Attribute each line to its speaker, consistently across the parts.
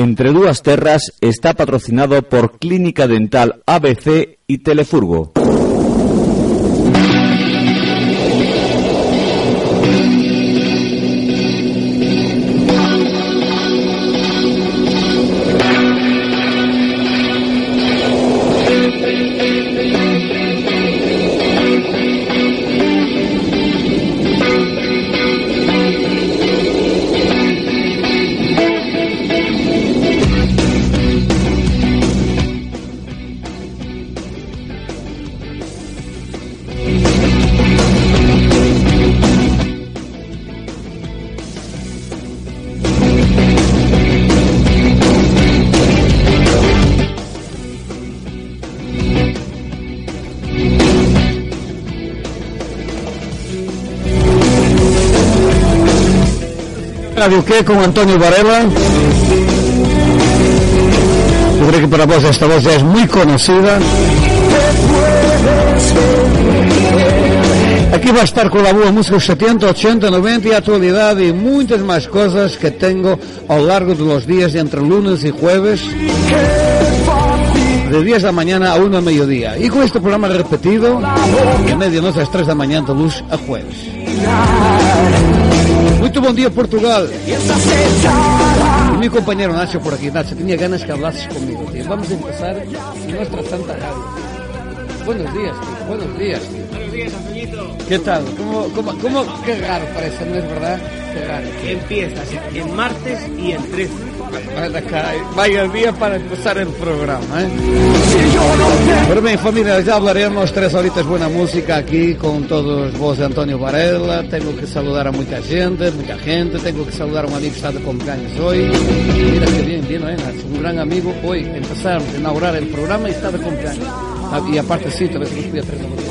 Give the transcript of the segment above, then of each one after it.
Speaker 1: Entre Dúas Terras está patrocinado por Clínica Dental ABC y Telefurgo.
Speaker 2: Radio Que con Antonio Varela. Yo creo que para vos esta voz ya es muy conocida. Aquí va a estar con la boa música 70, 80, 90 y actualidad y muchas más cosas que tengo a lo largo de los días entre lunes y jueves de 10 de la mañana a 1 de mediodía. Y con este programa repetido de medianoche a las 3 de la mañana de luz a jueves. Muito bom dia, Portugal. Y mi compañero Nacho por aquí. Nacho, tenía ganas que hablases conmigo, tío. Vamos a empezar nuestra santa radio. Buenos días, tío. Buenos días, tío.
Speaker 3: Buenos días, Antoñito.
Speaker 2: ¿Qué tal? ¿Cómo, cómo, cómo? Qué raro parece, ¿no es verdad? Qué raro.
Speaker 3: Empiezas en martes y en 13.
Speaker 2: Vaya, día para empezar el programa, ¿eh? Pero bien, familia, ya hablaremos tres horitas buena música aquí con todos vos de Antonio Varela. Tengo que saludar a mucha gente, mucha gente. Tengo que saludar a un amigo que está de cumpleaños hoy. Mira qué bien, bien, ¿eh? Un gran amigo hoy. Empezar a inaugurar el programa y está de cumpleaños. Ah, Y aparte, sí, tal vez nos voy a ¿eh?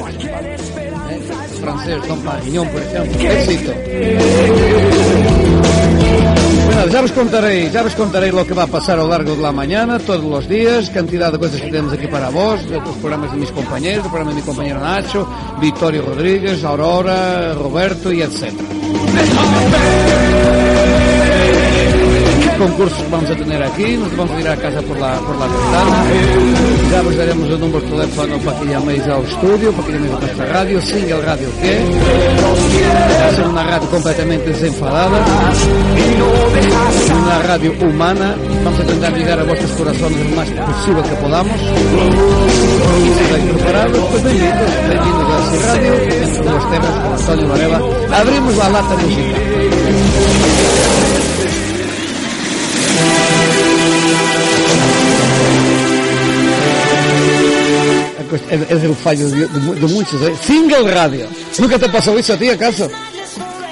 Speaker 2: Francés, Don Pariñón, por ejemplo. Éxito. Bueno, ya os contaré, ya os contaré lo que va a pasar a lo largo de la mañana, todos los días, cantidad de cosas que tenemos aquí para vos, de los programas de mis compañeros, el programa de mi compañero Nacho, Victorio Rodríguez, Aurora, Roberto y etcétera. Concursos que vamos a tener aquí, nos vamos a ir a casa por la, por la ventana. Ya os daremos el número de teléfono para que llaméis al estudio, para que llaméis a nuestra radio, single radio que va a ser una radio completamente desenfadada, una radio humana. Vamos a intentar llegar a vuestros corazones lo más posible que podamos. Y si estáis preparados, pues bienvenidos, bienvenidos a la radio, dentro de los temas con Antonio Varela. Abrimos la lata musical. Es, es el fallo de, de- de muchos. ¿eh? Single radio. ¿Nunca te pasó eso a ti, acaso?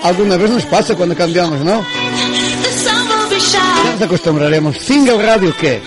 Speaker 2: Alguna vez nos pasa cuando cambiamos, ¿no? Ya nos acostumbraremos. Single radio, ¿qué?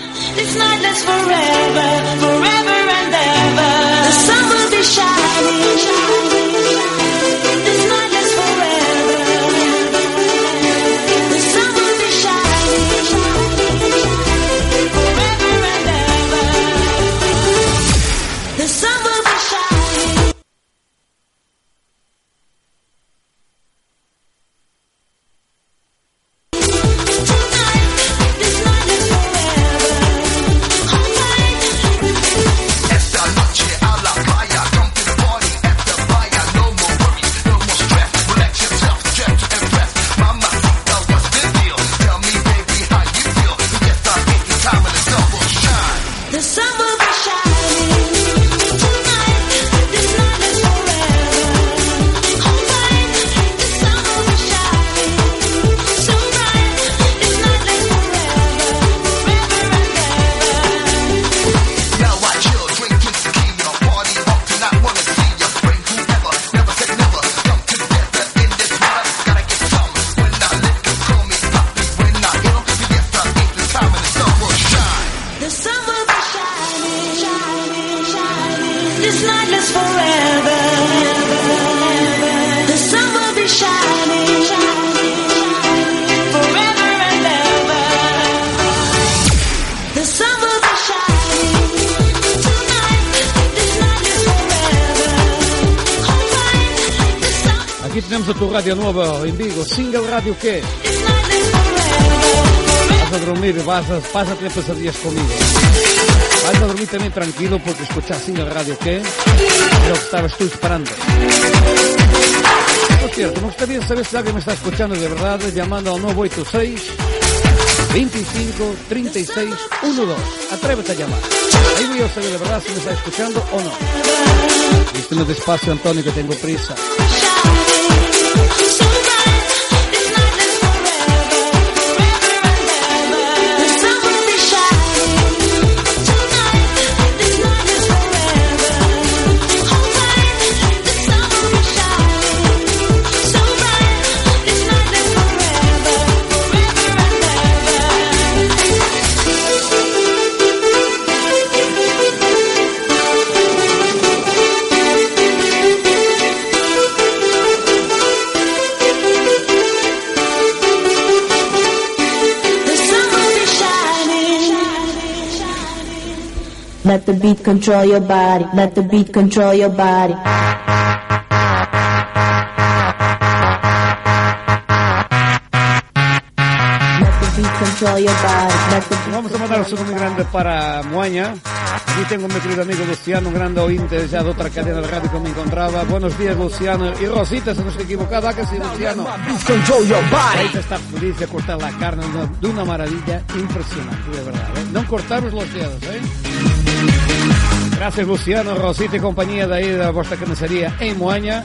Speaker 2: Single Radio
Speaker 4: forever.
Speaker 2: vas a dormir, vas a, tener pesadillas conmigo. Vas a dormir también tranquilo porque escuchas Single Radio es lo que estabas tú esperando. Por cierto, me gustaría saber si alguien me está escuchando de verdad llamando al 986 25 36 12. Atrévete a llamar. Ahí voy a saber de verdad si me está escuchando o no. Vísteme despacio, Antonio, que tengo prisa.
Speaker 5: Let the beat control your body. Let the beat control your body. Let the beat control your body. Let the beat
Speaker 2: Vamos a mandar un saludo muy grande para Moaña. Aquí tengo a mi querido amigo Luciano, un grande ointe ya de otra cadena de radio que me encontraba. Buenos días, Luciano. Y Rosita, se nos equivocado, ¿a que sí, Luciano? Ahí te está feliz de cortar la carne de una, de una maravilla impresionante, de verdad. ¿eh? No cortamos los dedos, ¿eh? Gracias, Luciano, Rosita y compañía de ahí de vuestra carnicería en Moaña.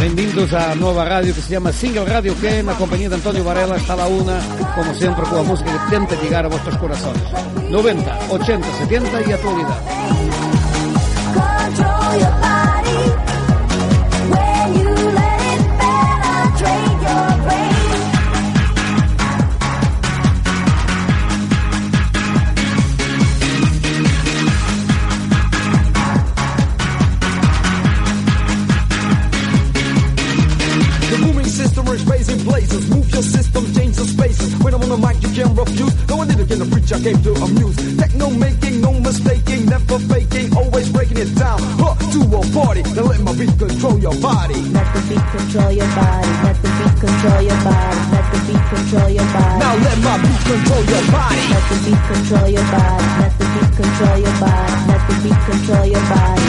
Speaker 2: Benvindos a nova radio que se llama Single Radio que na compañía de Antonio Varela está a la una, como siempre, con la música que tenta llegar a vuestros corazones. 90, 80, 70 y actualidad.
Speaker 6: Again, the preacher came to amuse. Techno making, no mistaking, never faking, always breaking it down. Huh, to a oh party, now let my beat control your body.
Speaker 5: Let the beat control your body. Let the beat control your body. Let the beat control your body.
Speaker 6: Now let my beat control your body.
Speaker 5: Let the beat control your body. Let the beat control your body. Let the beat control your body.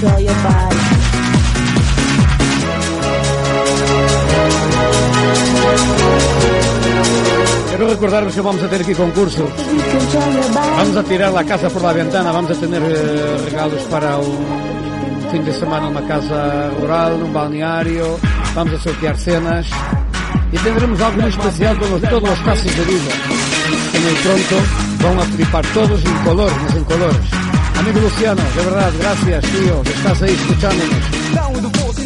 Speaker 7: Control your body.
Speaker 2: Quiero recordaros que vamos a tener aquí concurso. Vamos a tirar la casa por la ventana, vamos a tener eh, regalos para un fin de semana en una casa rural, en un balneario, vamos a sortear cenas y tendremos algo muy especial con los- todos los casos de vida. Que muy pronto van a flipar todos en color, más en colores. Amigo Luciano, de verdad, gracias, tío, que estás ahí escuchándonos.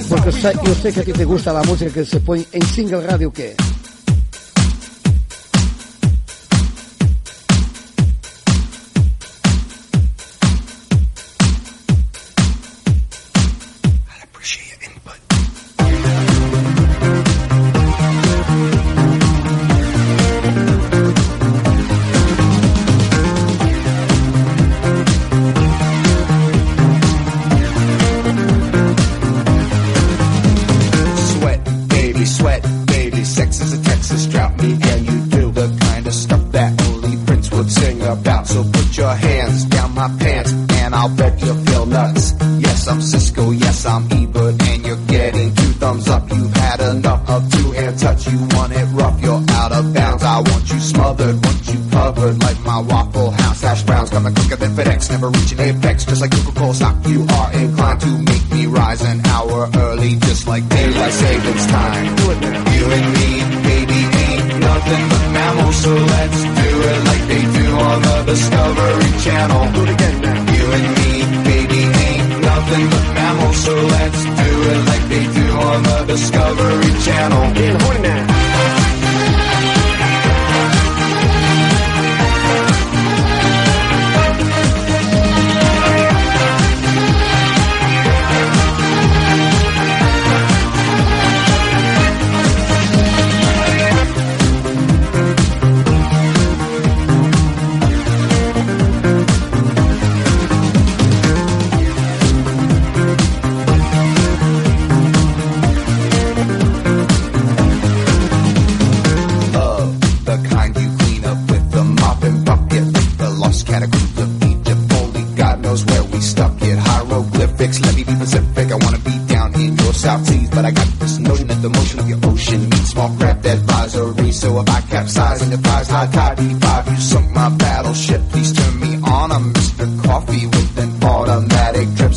Speaker 2: Porque yo sé que a ti te gusta la música que se pone en single radio que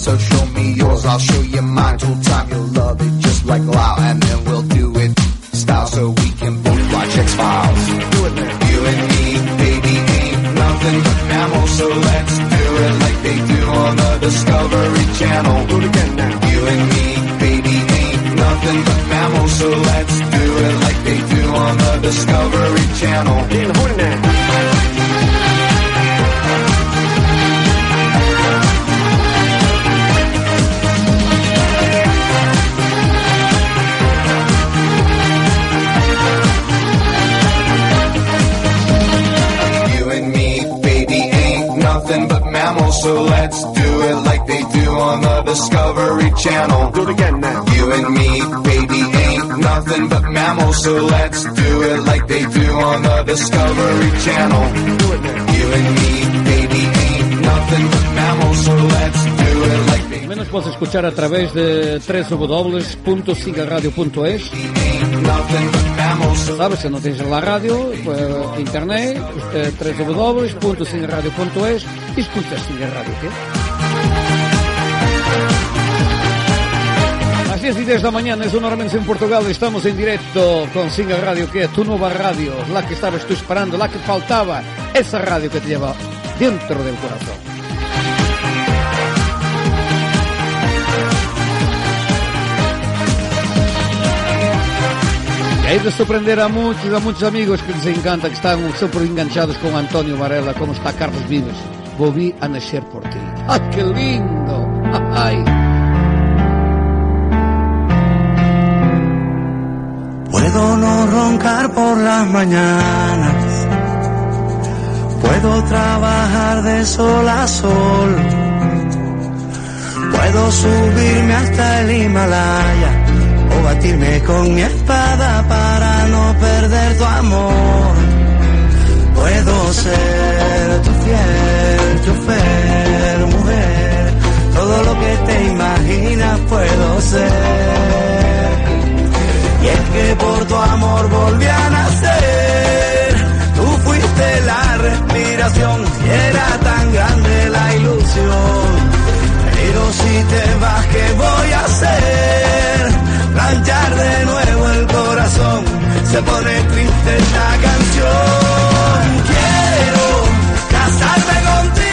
Speaker 8: So show me yours, I'll show you mine. Till time you'll love it just like Lao, and then we'll do it style so we can both watch X Files. Do it now. You and me, baby, ain't nothing but mammals, so let's do it like they do on the Discovery Channel. Do it again now. You and me, baby, ain't nothing but mammals, so let's do it like they do on the Discovery Channel. So let's do it like they do on the Discovery Channel. Do it again now. You and me, baby, ain't nothing but mammals, so let's do it like they do on the Discovery Channel. Do it now. You and me, baby, ain't nothing but mammals, so let's do it like they
Speaker 2: También nos puedes escuchar a través de www.sigaradio.es. Sabes, si no tienes la radio, pues, internet, eh, www.sigaradio.es y escuchas Siga Radio, ¿qué? Las 10 y 10 de la mañana es una hora en Portugal. Estamos en directo con Singa Radio, que es tu nueva radio, la que estabas tú esperando, la que faltaba, esa radio que te lleva dentro del corazón. Hay de sorprender a muchos, a muchos amigos que les encanta, que están súper enganchados con Antonio Varela, como está Carlos Vives. Volví a nacer por ti. ¡Ay, qué lindo! ¡Ay!
Speaker 9: Puedo no roncar por las mañanas. Puedo trabajar de sol a sol. Puedo subirme hasta el Himalaya o batirme con mi espada para no perder tu amor. Puedo ser tu fiel chofer, mujer. Todo lo que te imaginas puedo ser. Y es que por tu amor volví a nacer. Tú fuiste la respiración y era tan grande la ilusión. Pero si te vas, ¿qué voy a hacer? De nuevo el corazón. Se pone triste esta canción. Quiero casarme contigo.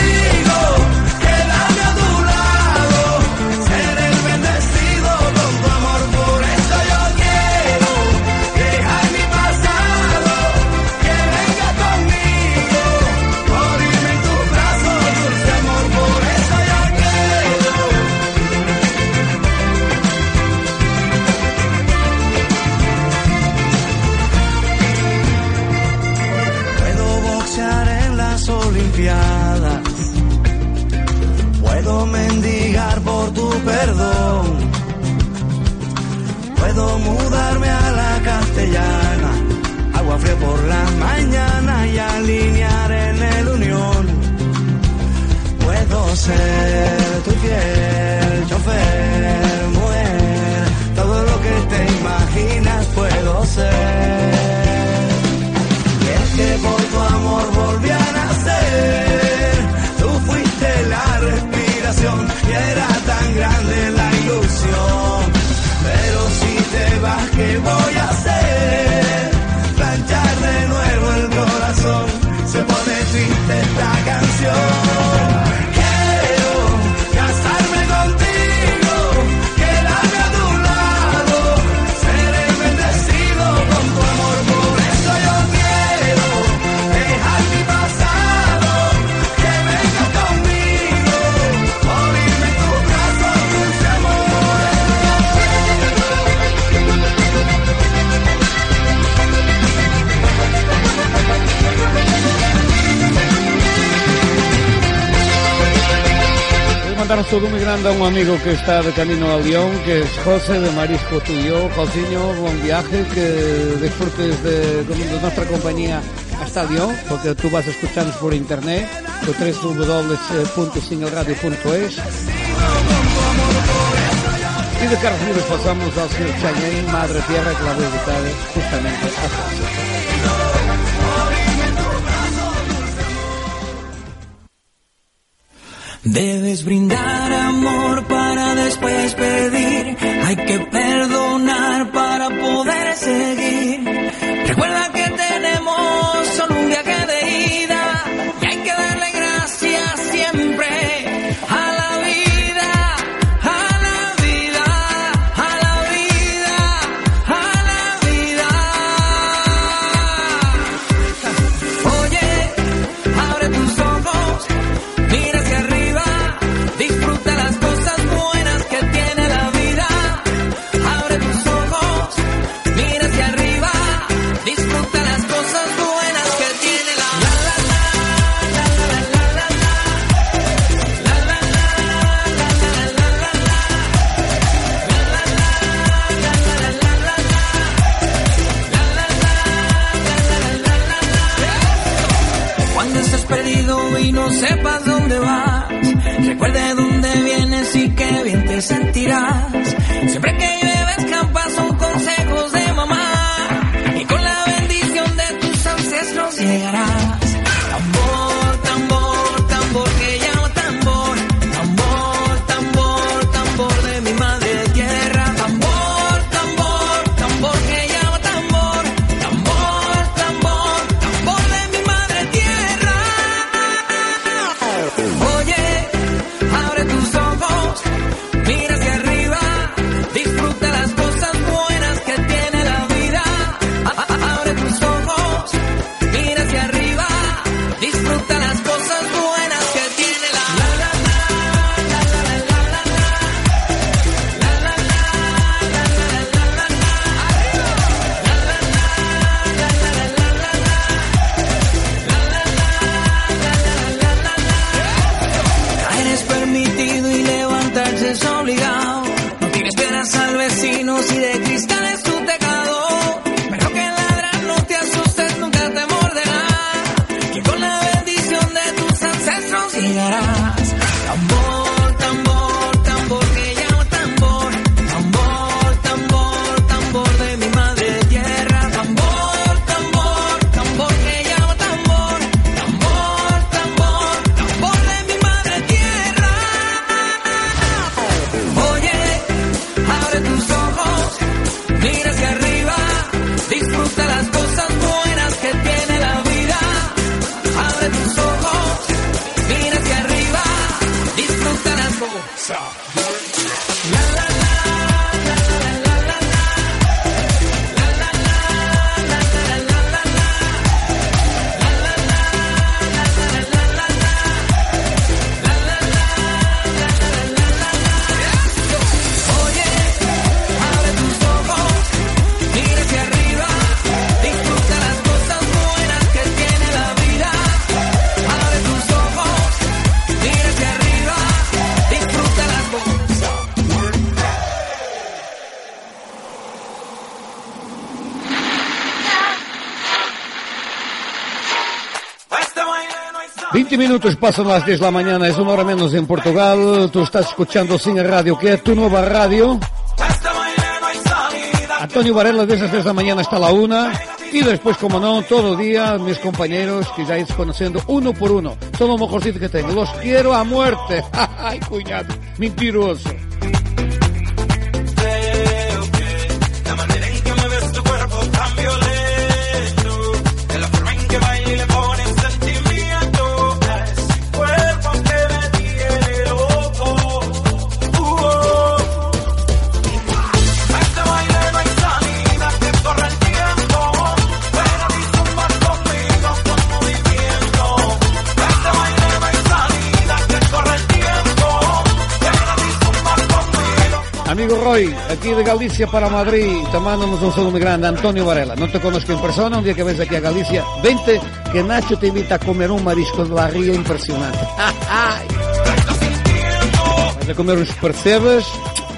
Speaker 9: escuchando a
Speaker 2: un amigo que está de camino a León, que es José de Marisco Tuyo. Joséño, buen viaje, que disfrutes de, de nuestra compañía hasta León, porque tú vas a escucharnos por internet, por www.singleradio.es. Y de Carlos Vives pasamos a Sir Chayen, Madre Tierra, que la voy a dedicar justamente a José.
Speaker 10: Debes brindar amor para después pedir. Hay que no sepas dónde vas. Recuerde dónde vienes y qué bien te sentirás.
Speaker 2: Minutos pasan las 10 de la mañana, es una hora menos en Portugal. Tú estás escuchando Cine Radio, que es tu nueva radio. Antonio Varela desde las 10 de la mañana hasta la una. Y después, como no, todo día, mis compañeros que ya vais conociendo uno por uno. Son lo mejorcito que tengo. Los quiero a muerte. Ay, cuñado, mentiroso. Roy, aquí de Galicia para Madrid, te mandamos un saludo muy grande, Antonio Varela. No te conozco en persona, un día que ves aquí a Galicia, vente, que Nacho te invita a comer un marisco de la ría impresionante. Vas a comer unos percebes,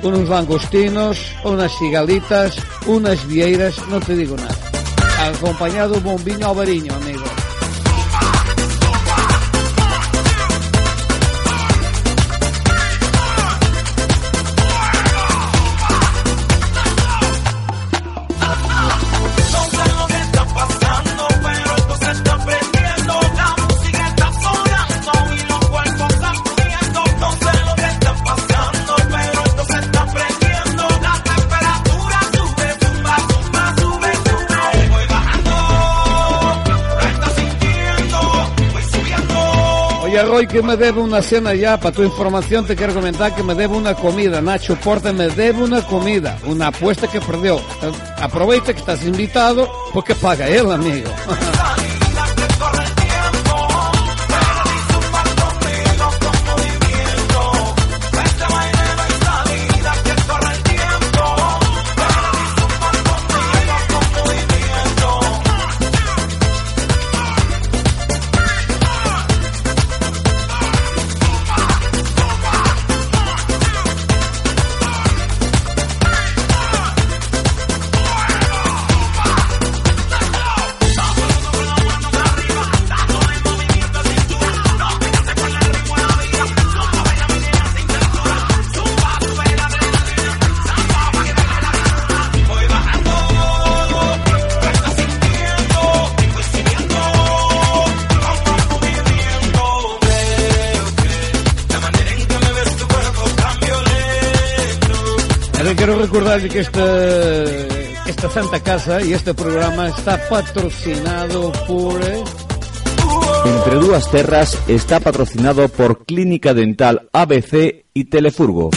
Speaker 2: unos langostinos, unas cigalitas, unas vieiras, no te digo nada. Acompañado un bombiño albariño, amigo. Roy, que me debe una cena ya. Para tu información te quiero comentar que me debe una comida. Nacho Porta me debe una comida. Una apuesta que perdió. Aprovecha que estás invitado porque paga él, amigo. quiero recordarle que esta, esta Santa Casa y este programa está patrocinado por... eh,
Speaker 1: Entre Dúas Terras está patrocinado por Clínica Dental ABC y Telefurgo.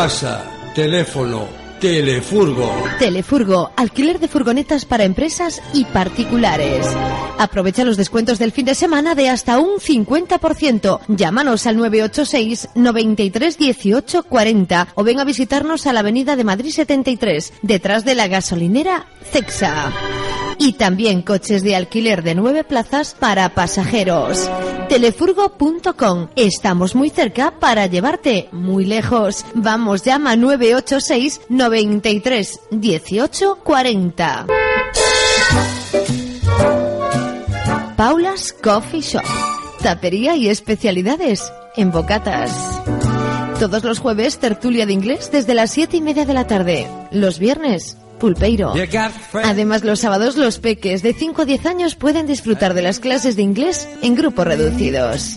Speaker 11: Casa, teléfono Telefurgo.
Speaker 12: Telefurgo, alquiler de furgonetas para empresas y particulares. Aprovecha los descuentos del fin de semana de hasta un 50%. Llámanos al 986 93 18 40 o ven a visitarnos a la Avenida de Madrid 73, detrás de la gasolinera Cexa. Y también coches de alquiler de nueve plazas para pasajeros. Telefurgo.com. Estamos muy cerca para llevarte muy lejos. Vamos, llama 986 93 18 40. Paula's Coffee Shop. Tapería y especialidades en bocatas. Todos los jueves, tertulia de inglés desde las siete y media de la tarde. Los viernes, pulpeiro. Además, los sábados, los peques de 5 a 10 años pueden disfrutar de las clases de inglés en grupos reducidos.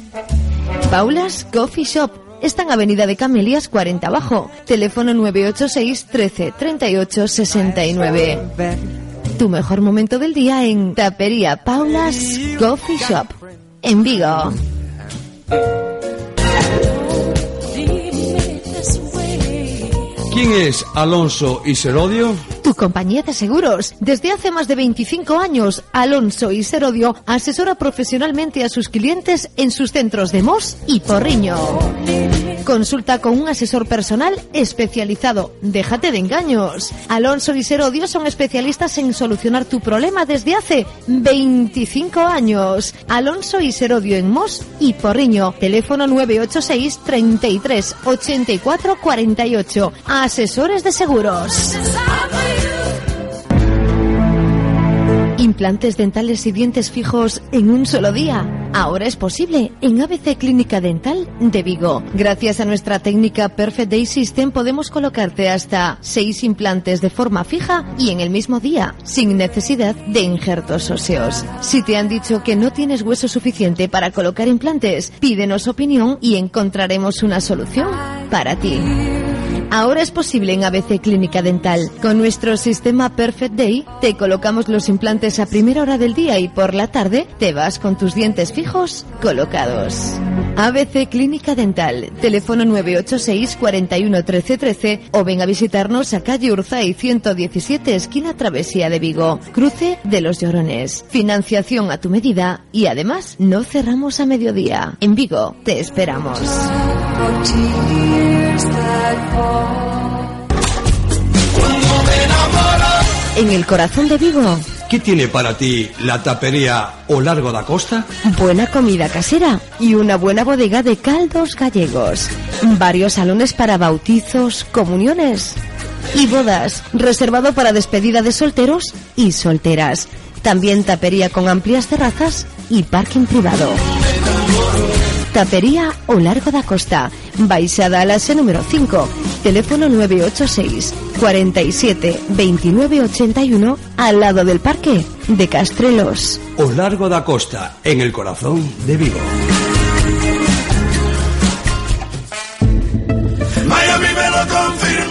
Speaker 12: Paula's Coffee Shop. Está en Avenida de Camelias 40 Abajo. Teléfono 986 13 38 69. Tu mejor momento del día en Tapería Paula's Coffee Shop. En Vigo.
Speaker 11: ¿Quién es Alonso y Serodio?
Speaker 12: Tu compañía de seguros. Desde hace más de 25 años, Alonso y Serodio asesora profesionalmente a sus clientes en sus centros de Mos y Porriño. Consulta con un asesor personal especializado. Déjate de engaños. Alonso y Serodio son especialistas en solucionar tu problema desde hace 25 años. Alonso y Serodio en Mos y Porriño. Teléfono 986 33 84 48. Asesores de seguros. Implantes dentales y dientes fijos en un solo día. Ahora es posible en ABC Clínica Dental de Vigo. Gracias a nuestra técnica Perfect Day System podemos colocarte hasta seis implantes de forma fija y en el mismo día, sin necesidad de injertos óseos. Si te han dicho que no tienes hueso suficiente para colocar implantes, pídenos opinión y encontraremos una solución para ti. Ahora es posible en ABC Clínica Dental. Con nuestro sistema Perfect Day te colocamos los implantes a primera hora del día y por la tarde te vas con tus dientes fijos colocados. ABC Clínica Dental, teléfono 986 41 13 13 o ven a visitarnos a calle Urzay 117 esquina Travesía de Vigo, cruce de los Llorones. Financiación a tu medida y además no cerramos a mediodía. En Vigo te esperamos. En el corazón de Vigo,
Speaker 11: ¿Qué tiene para ti la tapería o largo da costa?
Speaker 12: buena comida casera y una buena bodega de caldos gallegos. Varios salones para bautizos, comuniones y bodas, reservado para despedida de solteros y solteras. También tapería con amplias terrazas y parking privado. Tapería o Largo da Costa, Baixada a Lase número 5, teléfono 986 47 29 81 al lado del parque de Castrelos.
Speaker 11: O largo da costa, en el corazón de Vigo.
Speaker 13: Miami me lo.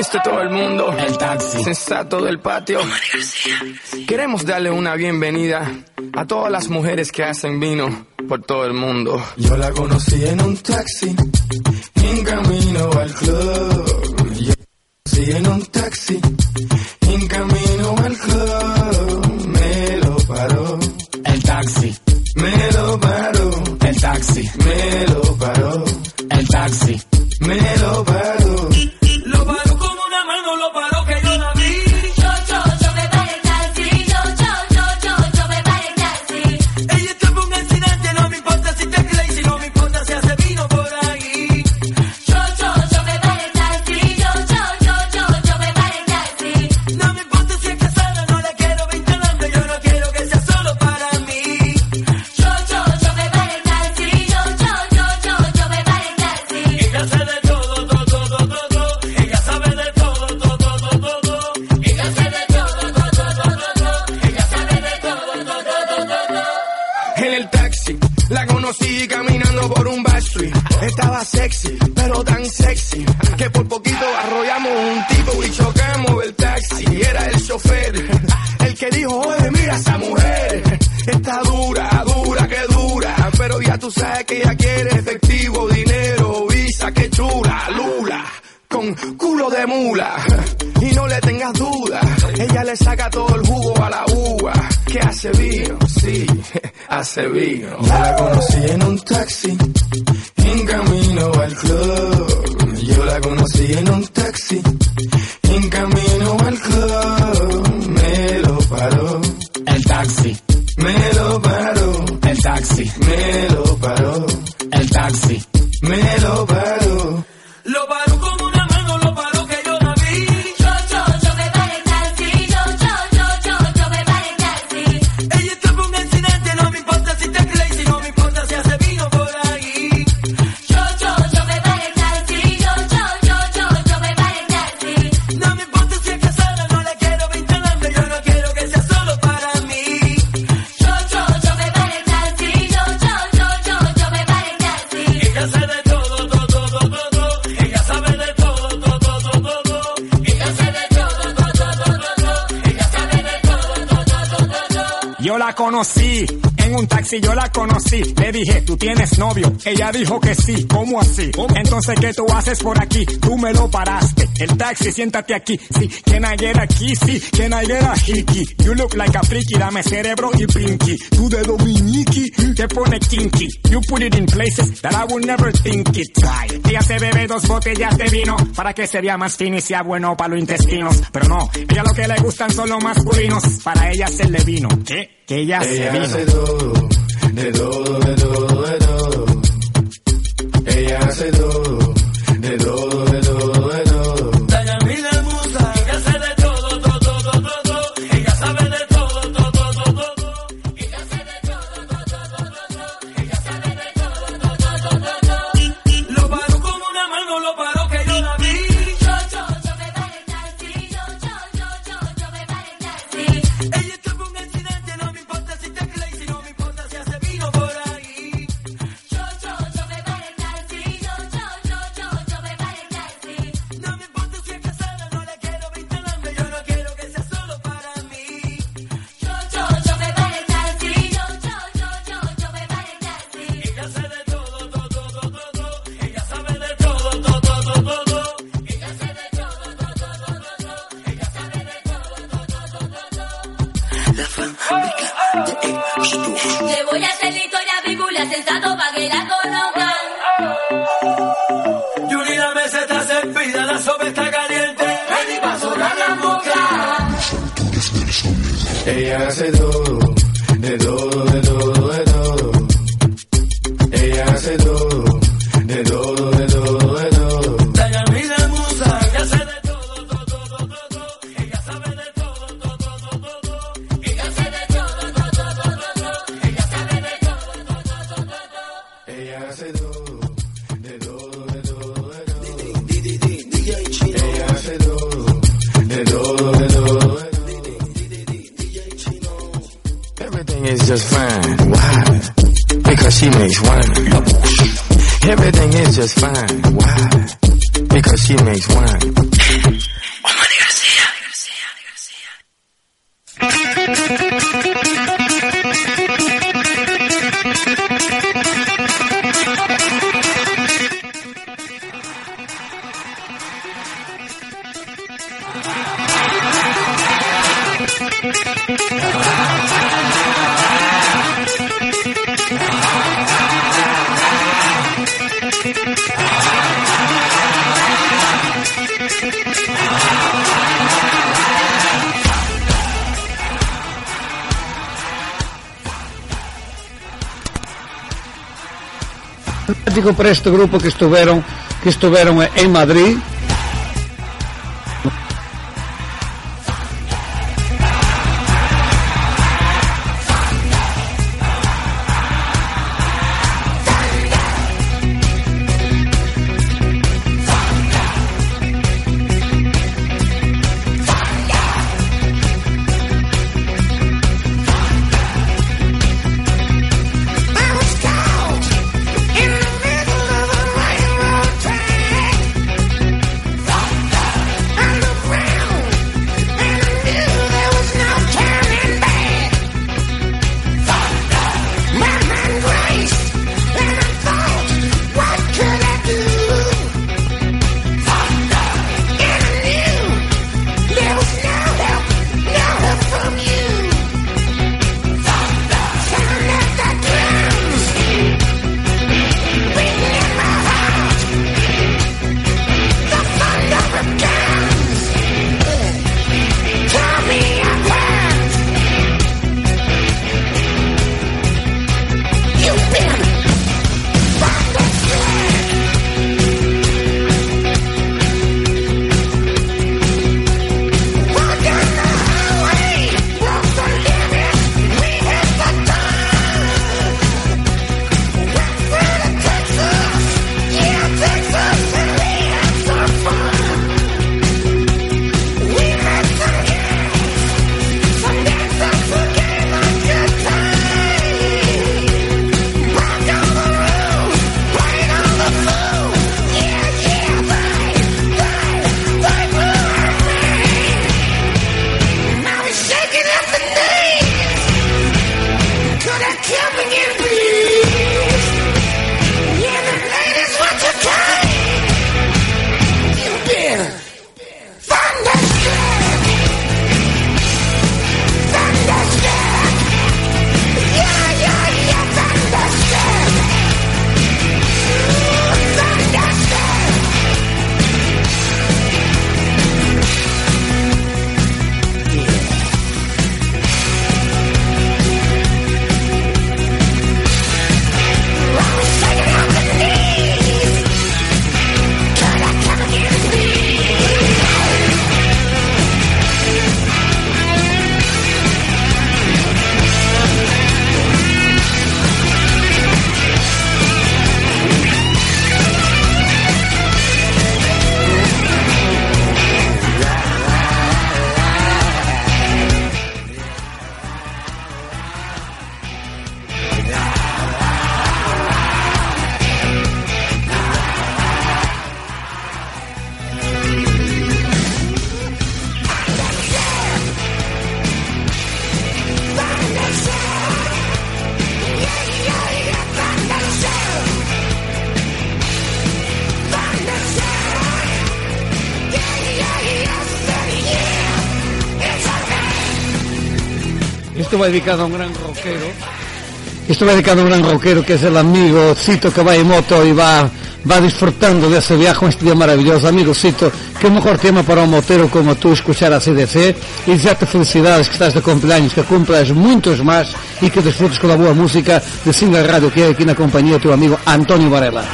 Speaker 14: viste todo el mundo. El taxi. Sensato del patio. Queremos darle una bienvenida a todas las mujeres que hacen vino por todo el mundo.
Speaker 15: Yo la conocí en un taxi, en camino al club. Yo la conocí en un taxi
Speaker 10: hace vino.
Speaker 4: Me
Speaker 14: no
Speaker 16: sé qué tú haces por aquí, tú me lo paraste. El taxi, siéntate aquí, sí, can I get a kissy, can I get a hickey? You look like a freaky, dame cerebro y pinky. Tú de dominiki, te pone kinky. You put it in places that I would never think it. Try. Ella se bebe dos botellas de vino, para que se vea más fino y sea bueno para los intestinos. Pero no, ella lo que le gustan son los masculinos, para ella se
Speaker 15: le
Speaker 16: vino.
Speaker 10: ¿Qué? Que ella, ella se
Speaker 15: vino. Hace todo, de todo, de todo
Speaker 2: para este grupo que estiveram, que estiveram em Madrid va dedicado a un gran rockero. Isto va dedicado a un gran rockero que é el amigo Cito que vai en moto e va va disfrutando de ese viaje, este día maravilloso. Amigo Cito, que mejor tema para un motero como tú escuchar a CDC y desearte felicidades que estás de cumpleaños, que cumplas muchos más y que disfrutes con la boa música de Singa Radio que hay aquí na compañía de tu amigo Antonio Varela.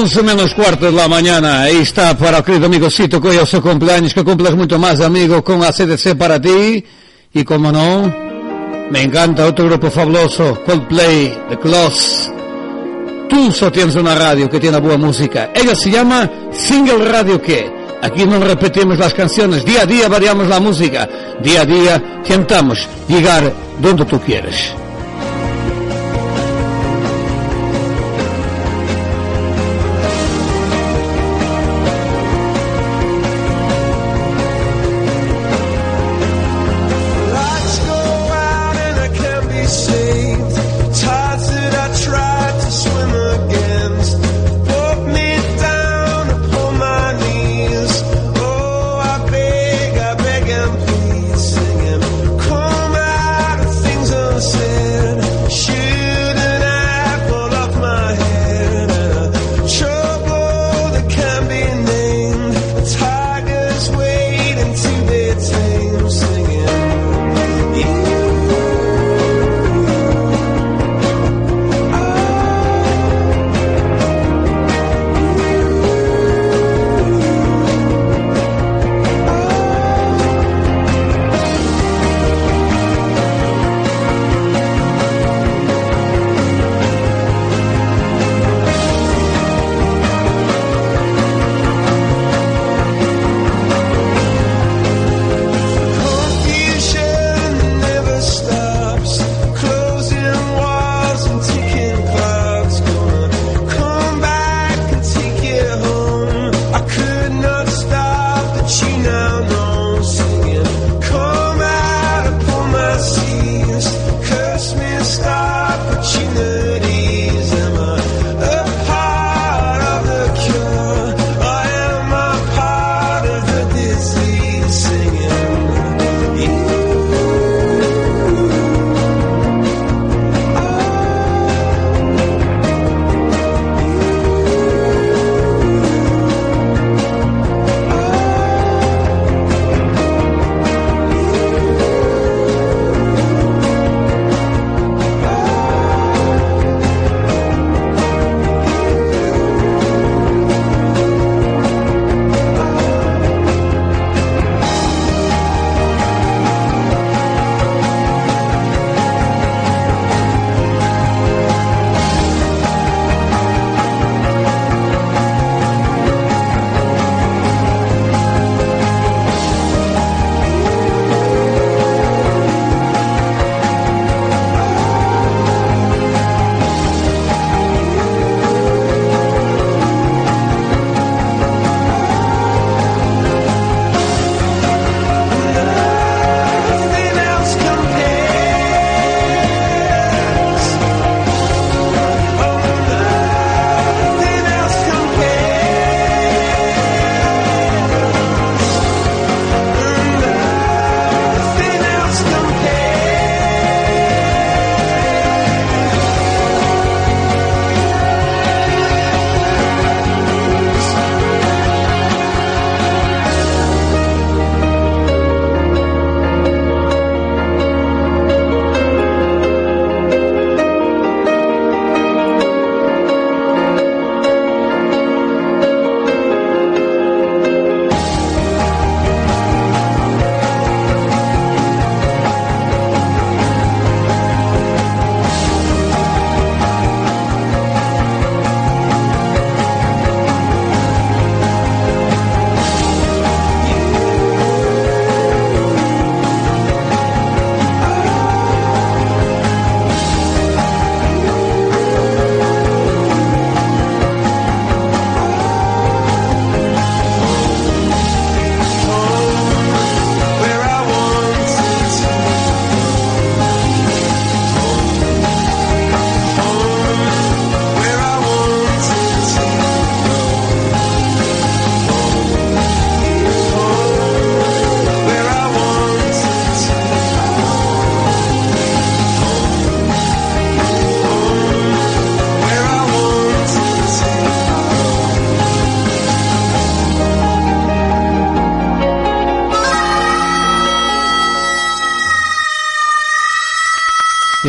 Speaker 2: 11 menos cuarto de la mañana. Ahí está para el querido amigo Cito, su cumpleaños, que cumplas mucho más, amigo, con ACDC para ti. Y como no, me encanta otro grupo fabuloso, Coldplay, The Close. Tú solo tienes una radio que tiene buena música. Ella se llama Single Radio que. Aquí no repetimos las canciones, día a día variamos la música, día a día intentamos llegar donde tú quieres.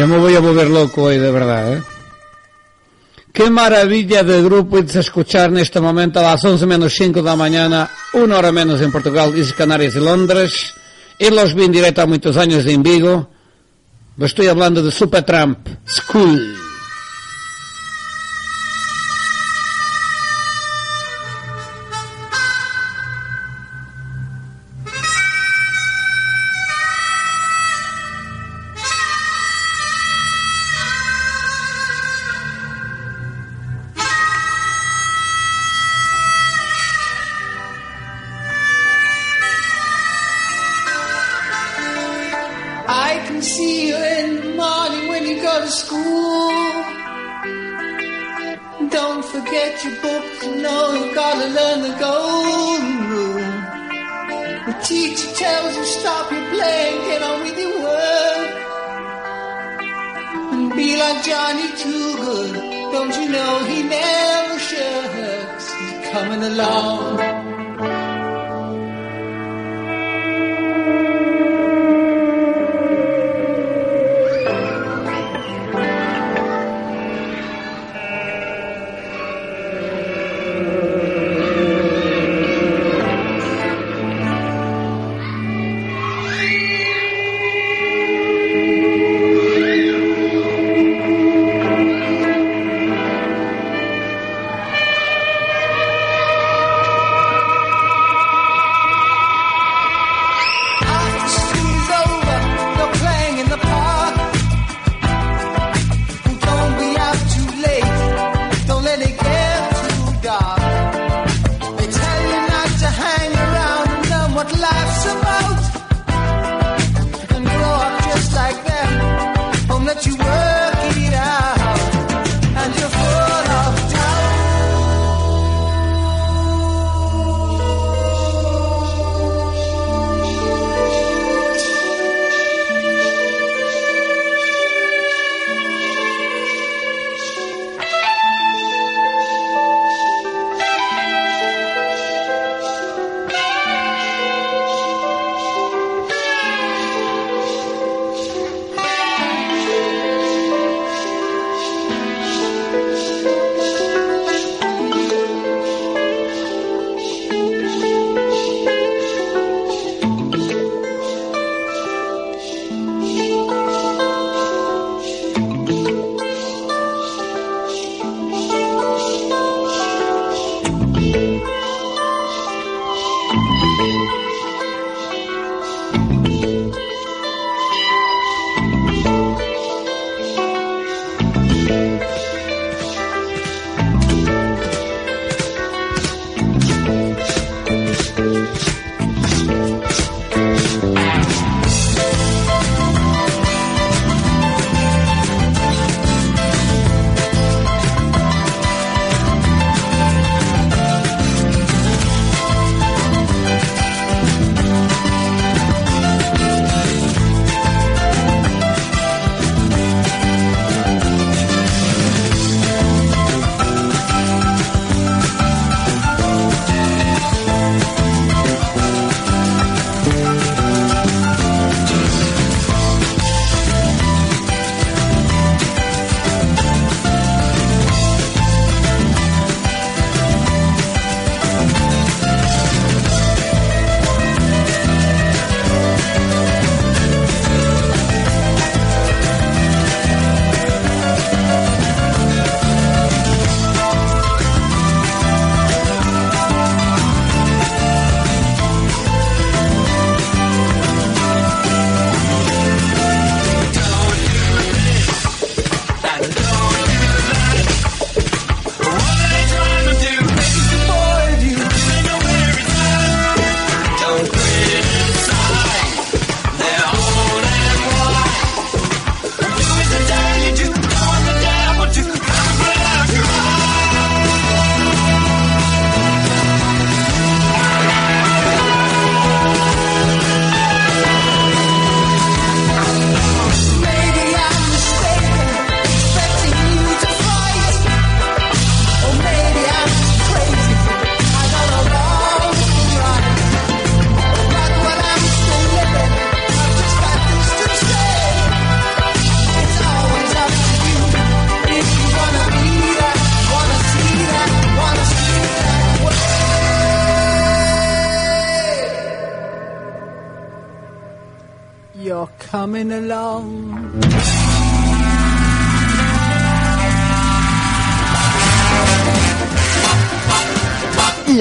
Speaker 17: Me
Speaker 18: voy a volver loco hoy, de verdad, ¿eh? Qué maravilla de grupo es escuchar en este momento a las 11 menos 5 de la mañana, una hora menos en Portugal, Islas Canarias y Londres. Y los vi en directo a muchos años en Vigo. Estoy hablando de Supertramp School.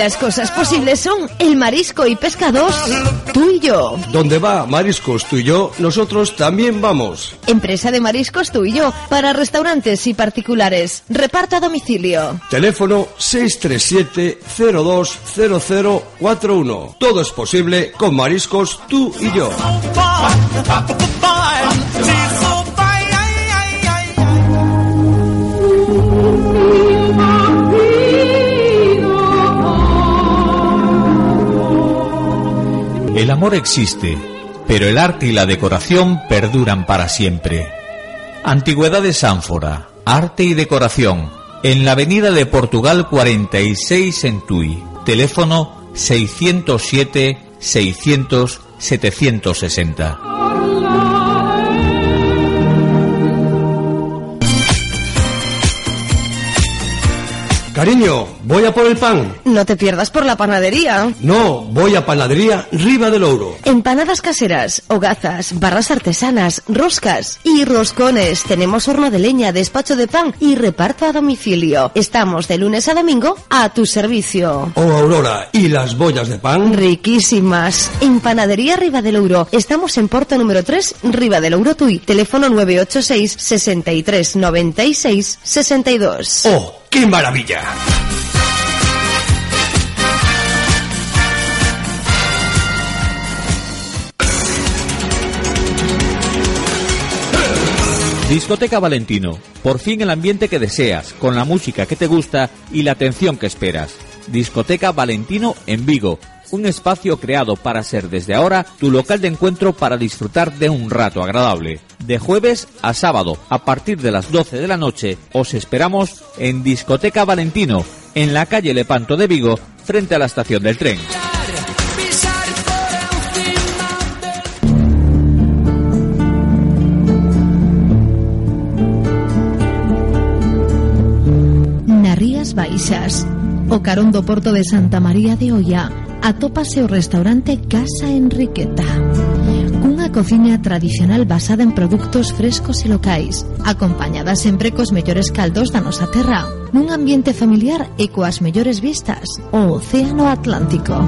Speaker 12: Las cosas posibles son el marisco y pescados, tú y yo.
Speaker 11: Donde va Mariscos tú y yo, nosotros también vamos.
Speaker 12: Empresa de mariscos tú y yo, para restaurantes y particulares. Reparto a domicilio.
Speaker 11: Teléfono 637-020041. Todo es posible con Mariscos tú y yo.
Speaker 19: El amor existe, pero el arte y la decoración perduran para siempre. Antigüedades Ánfora, arte y decoración, en la avenida de Portugal 46 en Tui. Teléfono 607 600 760.
Speaker 11: Cariño, voy a por el pan.
Speaker 12: No te pierdas por la panadería.
Speaker 11: No, voy a Panadería Riva del Ouro.
Speaker 12: Empanadas caseras, hogazas, barras artesanas, roscas y roscones. Tenemos horno de leña, despacho de pan y reparto a domicilio. Estamos de lunes a domingo a tu servicio.
Speaker 11: Oh, Aurora, ¿y las bollas de pan?
Speaker 12: Riquísimas. En Panadería Riva del Ouro. Estamos en Porto número 3, Riva del Ouro Tui. Teléfono 986 63 96 62.
Speaker 11: ¡Oh, qué maravilla!
Speaker 1: Discoteca Valentino. Por fin el ambiente que deseas, con la música que te gusta y la atención que esperas. Discoteca Valentino en Vigo. Un espacio creado para ser desde ahora tu local de encuentro para disfrutar de un rato agradable. De jueves a sábado, a partir de las 12 de la noche, os esperamos en Discoteca Valentino, en la calle Lepanto de Vigo, frente a la estación del tren.
Speaker 12: Baixas. O carón do porto de Santa María de Oia atópase o restaurante Casa Enriqueta cunha cociña tradicional basada en produtos frescos e locais, acompañada sempre cos mellores caldos da nosa terra, nun ambiente familiar e coas mellores vistas, o Océano Atlántico.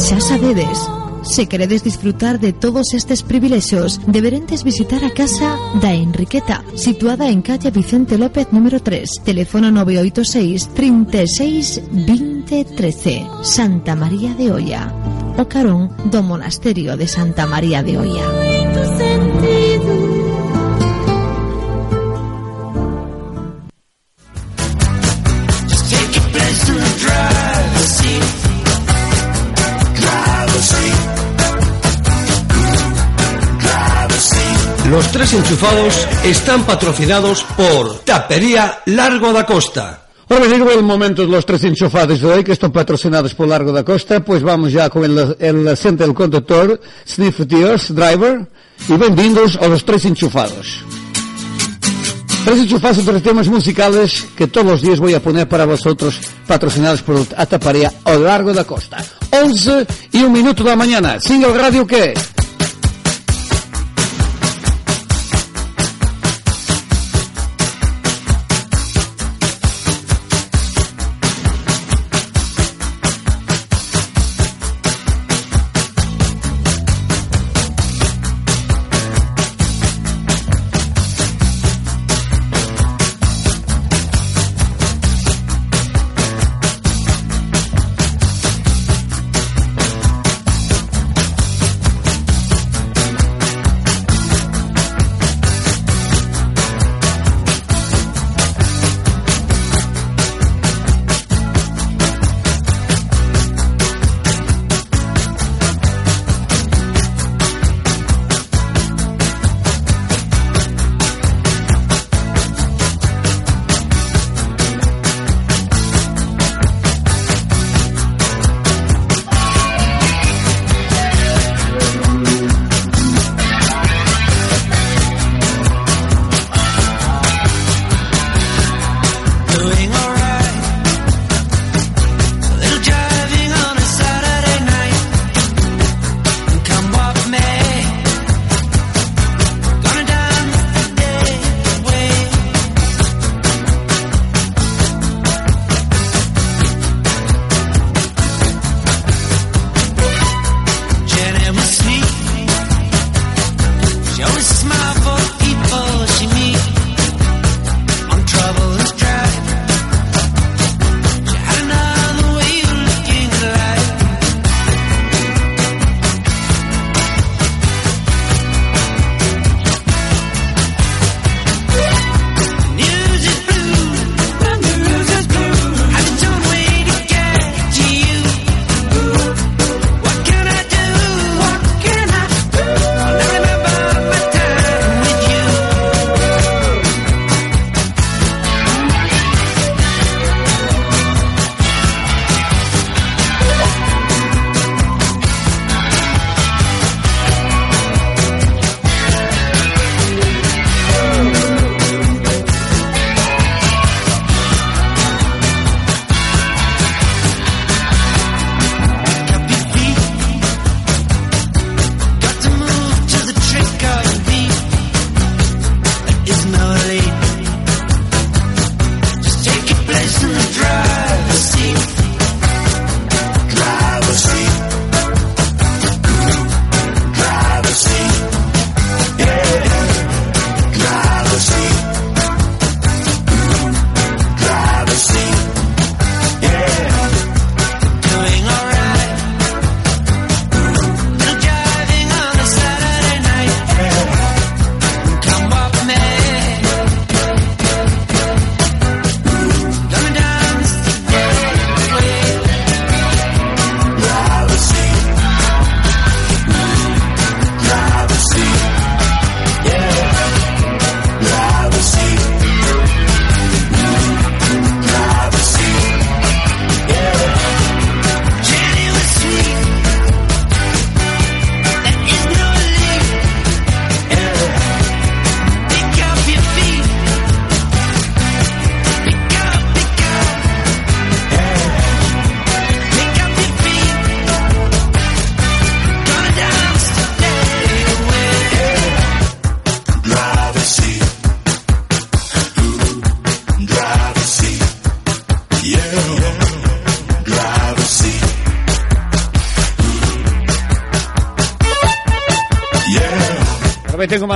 Speaker 12: Xa sabedes, Se queredes disfrutar de todos estes privilexios, deberentes visitar a casa da Enriqueta, situada en calle Vicente López número 3, teléfono 986 36 20 13, Santa María de Oia, o carón do Monasterio de Santa María de Oia.
Speaker 11: Tres enchufados están patrocinados por Tapería Largo da Costa.
Speaker 2: Ahora llegó el momento de los tres enchufados de hoy que están patrocinados por Largo da Costa. Pues vamos ya con el, el asiento del conductor, Sniff Tears, Driver. Y bienvenidos a los tres enchufados. Tres enchufados entre temas musicales que todos los días voy a poner para vosotros, patrocinados por Ataparía a largo da costa. 11 y un minuto de la mañana. Single Radio que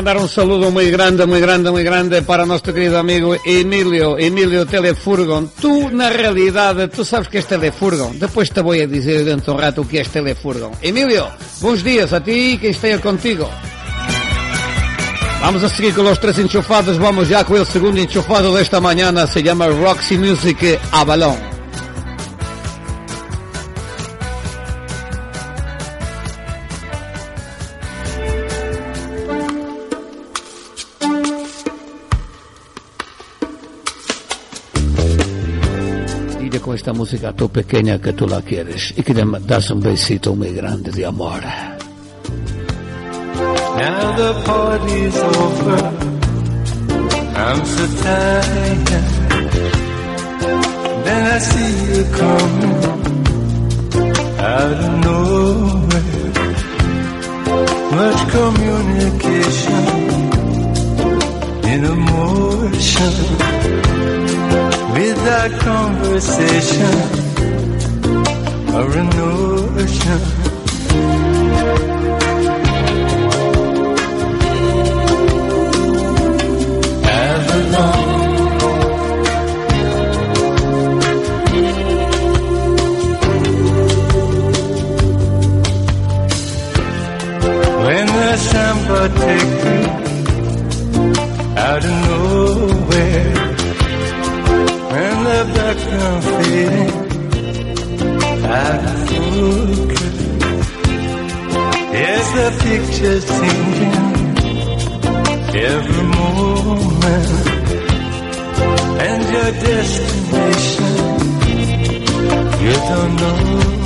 Speaker 2: mandar um saludo muito grande, muito grande, muito grande para o nosso querido amigo Emílio, Emílio Telefurgon. Tu, na realidade, tu sabes que és Telefurgon. Depois te vou a dizer dentro de um rato o que és Telefurgon. Emílio, bons dias a ti e quem esteja contigo. Vamos a seguir con los tres enchufados. Vamos ya con el segundo enchufado de esta mañana. Se llama Roxy Music Avalon. Dile música a tu pequeña que tú la quieres y que le das un besito muy grande de amor.
Speaker 17: Now the party's over. I'm so tired. Then I see you coming out of nowhere. Much communication in emotion. Without conversation or a notion. When the take you out of nowhere, background fading out of focus, yes, the picture's changing every moment, and your destination you don't know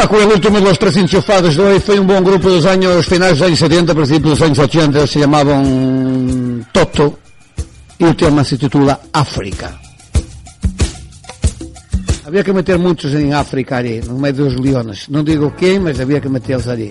Speaker 2: Já com o último dos três enchufados de hoje. Foi um bom grupo dos anos finais dos anos 70, princípios dos anos 80. Se chamavam Toto. E o tema se titula África. Havia que meter muitos em África ali, no meio dos leões. Não digo quem, mas havia que metê-los ali.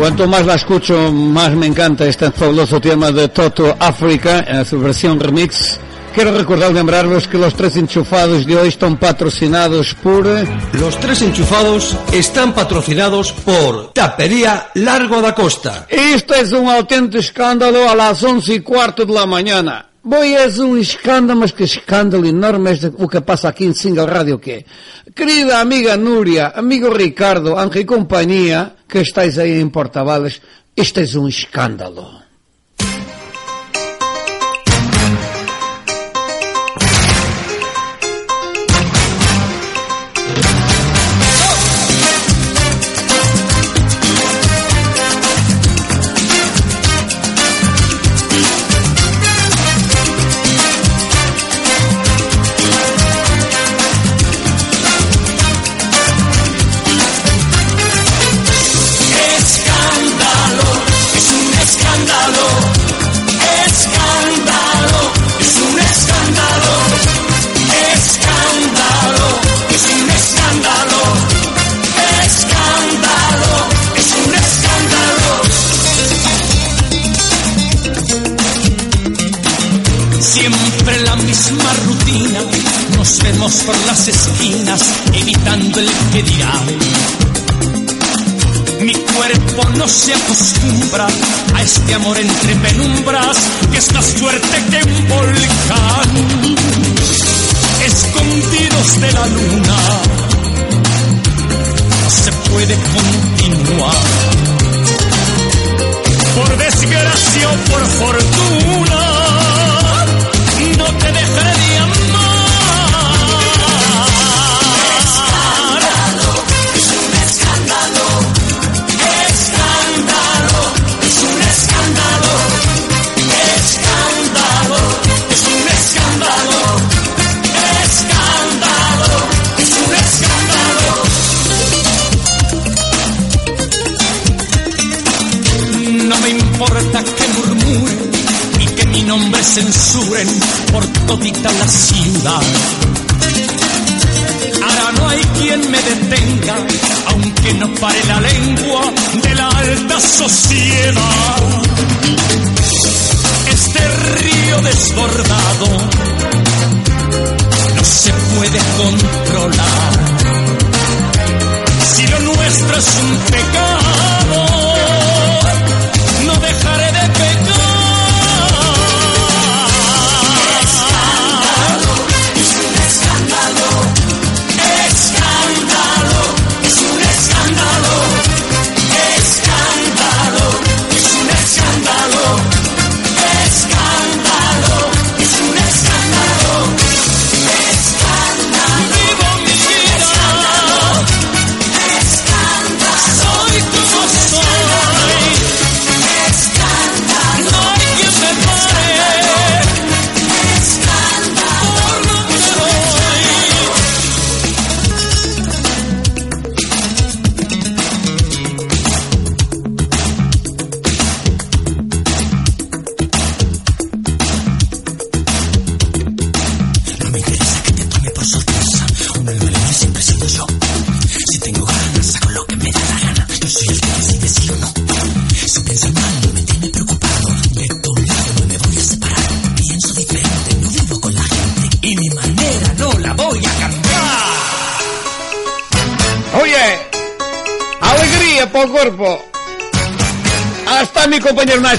Speaker 2: Cuanto más la escucho, más me encanta este fabuloso tema de Toto África, en su versión remix. Quiero recordar, lembraros que los tres enchufados de hoy están patrocinados por...
Speaker 11: Los tres enchufados están patrocinados por Tapería Largo da Costa.
Speaker 2: Isto es un auténtico escándalo a las once y cuarto de la mañana. Voy, es un escándalo, mas que escándalo enorme es o que pasa aquí en Single Radio que. Querida amiga Nuria, amigo Ricardo, Ángel y compañía, que estáis ahí en Portavales, este es un escándalo.
Speaker 10: Amor entre penumbras que es más fuerte que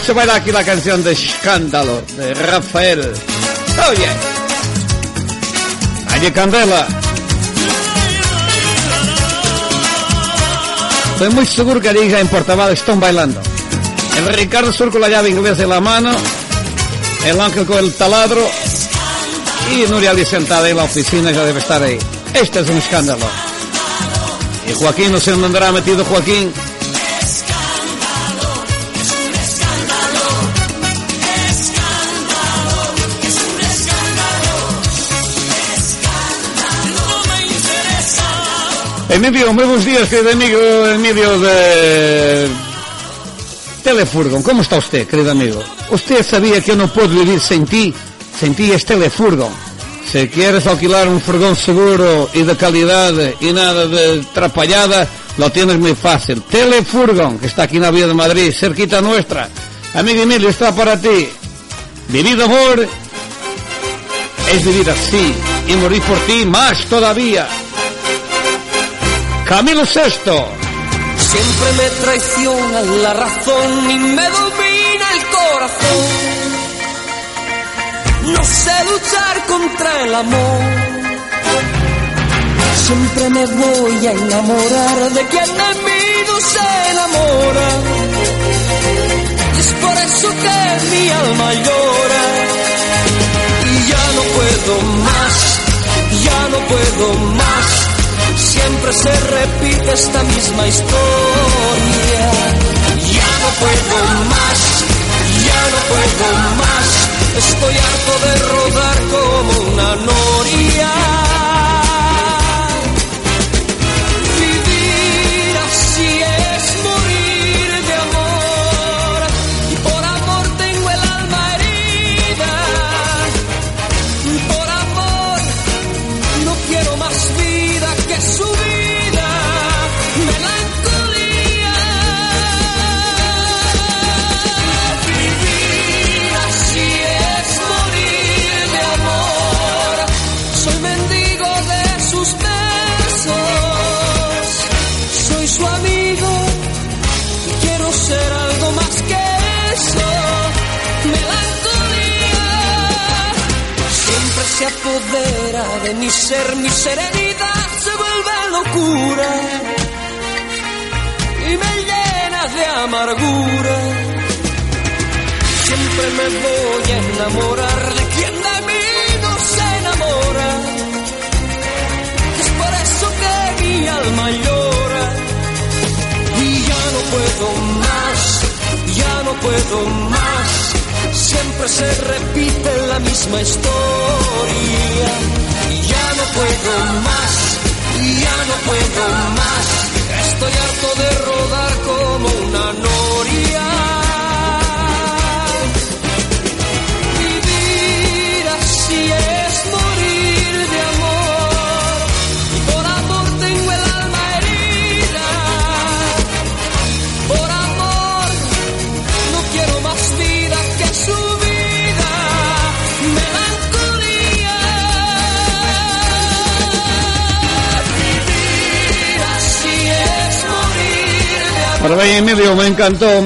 Speaker 2: compañero Nacho baila aquí la canción de Escándalo de Rafael. Oye, Calle Candela. Estoy muy seguro que allí en Portaval están bailando. El Ricardo Sur con la llave inglesa en la mano, el Ángel con el taladro y Nuria Ali sentada en la oficina ya debe estar ahí. Este es un escándalo. Y Joaquín, no sé dónde andará metido Joaquín. Emilio, muy buenos días, querido amigo Emilio de Telefurgon. ¿Cómo está usted, querido amigo? Usted sabía que no puedo vivir sin ti. Sin ti es Telefurgon. Si quieres alquilar un furgón seguro y de calidad y nada de trapallada, lo tienes muy fácil. Telefurgon, que está aquí en la Vía de Madrid, cerquita nuestra. Amigo Emilio, está para ti. Vivir amor es vivir así y morir por ti más todavía. Camilo Sexto.
Speaker 10: Siempre me traiciona la razón y me domina el corazón. No sé luchar contra el amor. Siempre me voy a enamorar de quien de mí no se enamora. Y es por eso que mi alma llora. Y ya no puedo más, ya no puedo más. Siempre se repite esta misma historia. Ya no puedo más,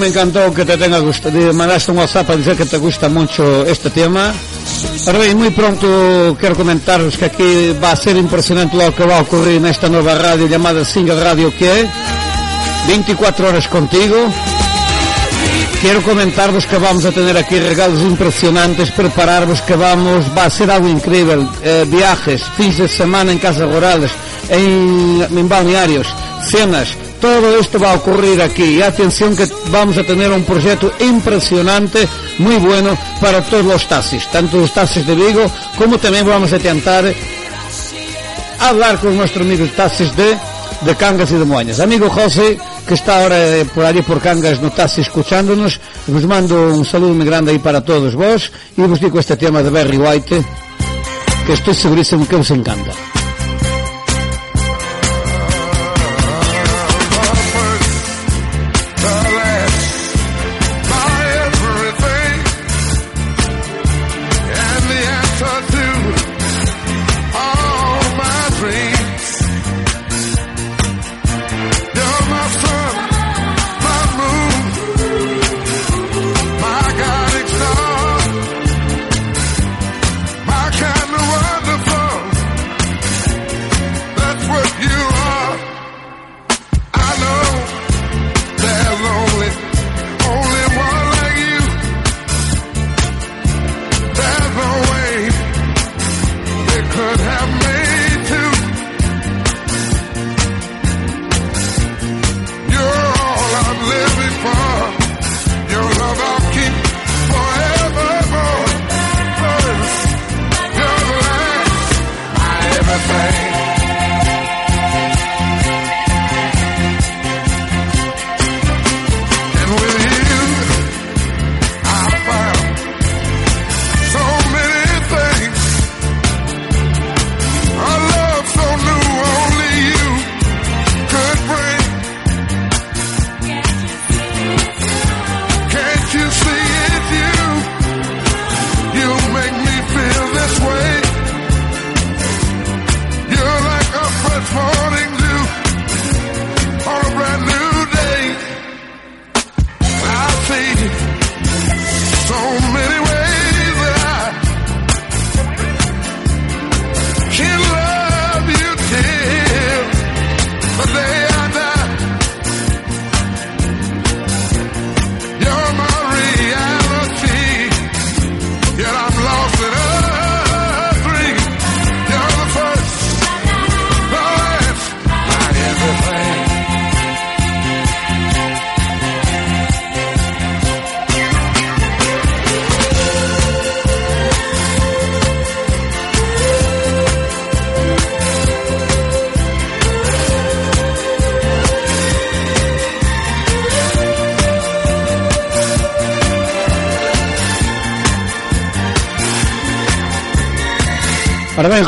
Speaker 10: me
Speaker 2: encantó que te tenga gustado. Mandaste un WhatsApp a decir que te gusta mucho este tema. Bien, muy pronto quiero comentaros que aquí va a ser impresionante lo que va a ocurrir en esta nueva radio llamada Single Radio que 24 horas contigo. Quiero comentaros que vamos a tener aquí regalos impresionantes, prepararos que vamos, va a ser algo increíble, eh, viajes, fins de semana en casas rurales, en, en balnearios, cenas, todo esto va a ocurrir aquí. Y atención que vamos a tener un proyecto impresionante, muy bueno para todos los taxis, tanto los taxis de Vigo como también vamos a intentar hablar con nuestros amigos taxis de, de Cangas y de Moañas. Amigo José, que está ahora eh, por allí por Cangas no taxi escuchándonos, os mando un saludo muy grande ahí para todos vos y os digo este tema de Barry White, que estoy segurísimo que os encanta.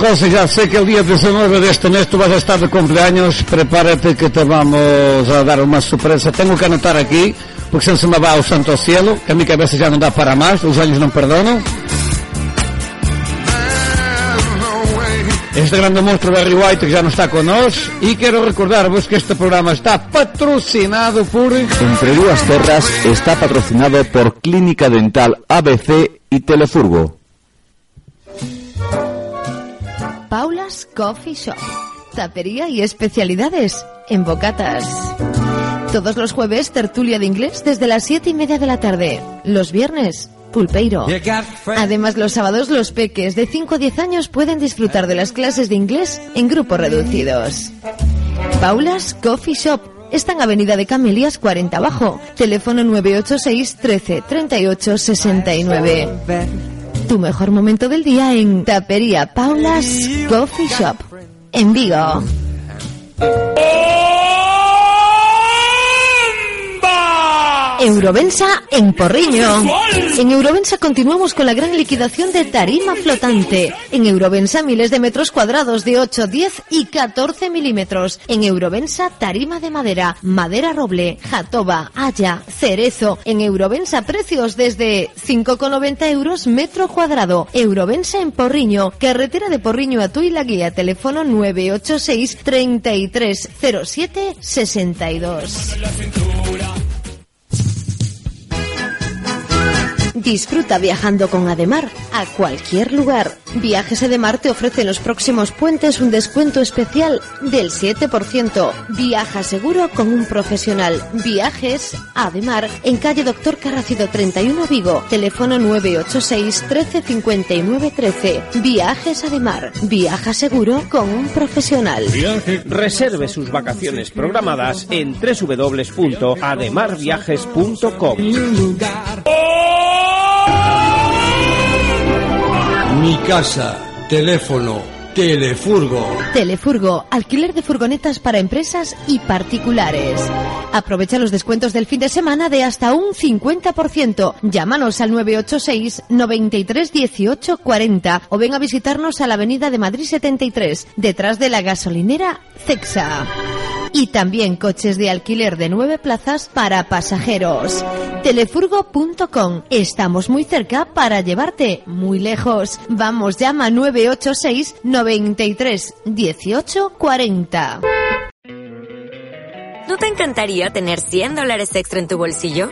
Speaker 2: José, ya sé que el día 19 de este mes tú vas a estar de cumpleaños. Prepárate que te vamos a dar una sorpresa. Tengo que anotar aquí, porque senón se me va ao santo cielo, que a mi cabeza ya no da para más, los años no perdonan. Este grande monstruo Barry White que ya no está con nos y quiero recordaros que este programa está patrocinado por
Speaker 1: Entre Dúas Terras está patrocinado por Clínica Dental ABC y Telefurgo.
Speaker 12: Paula's Coffee Shop. Tapería y especialidades en bocatas. Todos los jueves, tertulia de inglés desde las siete y media de la tarde. Los viernes, pulpeiro. Además, los sábados, los peques de 5 a 10 años pueden disfrutar de las clases de inglés en grupos reducidos. Paula's Coffee Shop. Está en Avenida de Camelias 40 Abajo. Teléfono 986 13 38 69. Tu mejor momento del día en Tapería Paula's Coffee Shop. En Vigo. Eurovensa en Porriño. En Eurovensa continuamos con la gran liquidación de tarima flotante. En Eurovensa miles de metros cuadrados de 8, 10 y 14 milímetros. En Eurovensa tarima de madera, madera roble, jatoba, haya, cerezo. En Eurovensa precios desde 5,90 euros metro cuadrado. Eurovensa en Porriño, carretera de Porriño a Tui la guía, teléfono 986 3307 62. Disfruta viajando con Ademar a cualquier lugar. Viajes Ademar te ofrece en los próximos puentes un descuento especial del 7%. Viaja seguro con un profesional. Viajes Ademar en calle Doctor Carracido 31 Vigo. Teléfono 986 13 59 13. Viajes Ademar. Viaja seguro con un profesional.
Speaker 3: Reserve sus vacaciones programadas en www.ademarviajes.com.
Speaker 11: Mi casa, teléfono, telefurgo.
Speaker 12: Telefurgo, alquiler de furgonetas para empresas y particulares. Aprovecha los descuentos del fin de semana de hasta un 50%. Llámanos al 986 93 18 40 o ven a visitarnos a la Avenida de Madrid 73, detrás de la gasolinera Cexa. Y también coches de alquiler de nueve plazas para pasajeros. Telefurgo.com. Estamos muy cerca para llevarte muy lejos. Vamos, llama 986 93 18 40.
Speaker 20: ¿No te encantaría tener 100 dólares extra en tu bolsillo?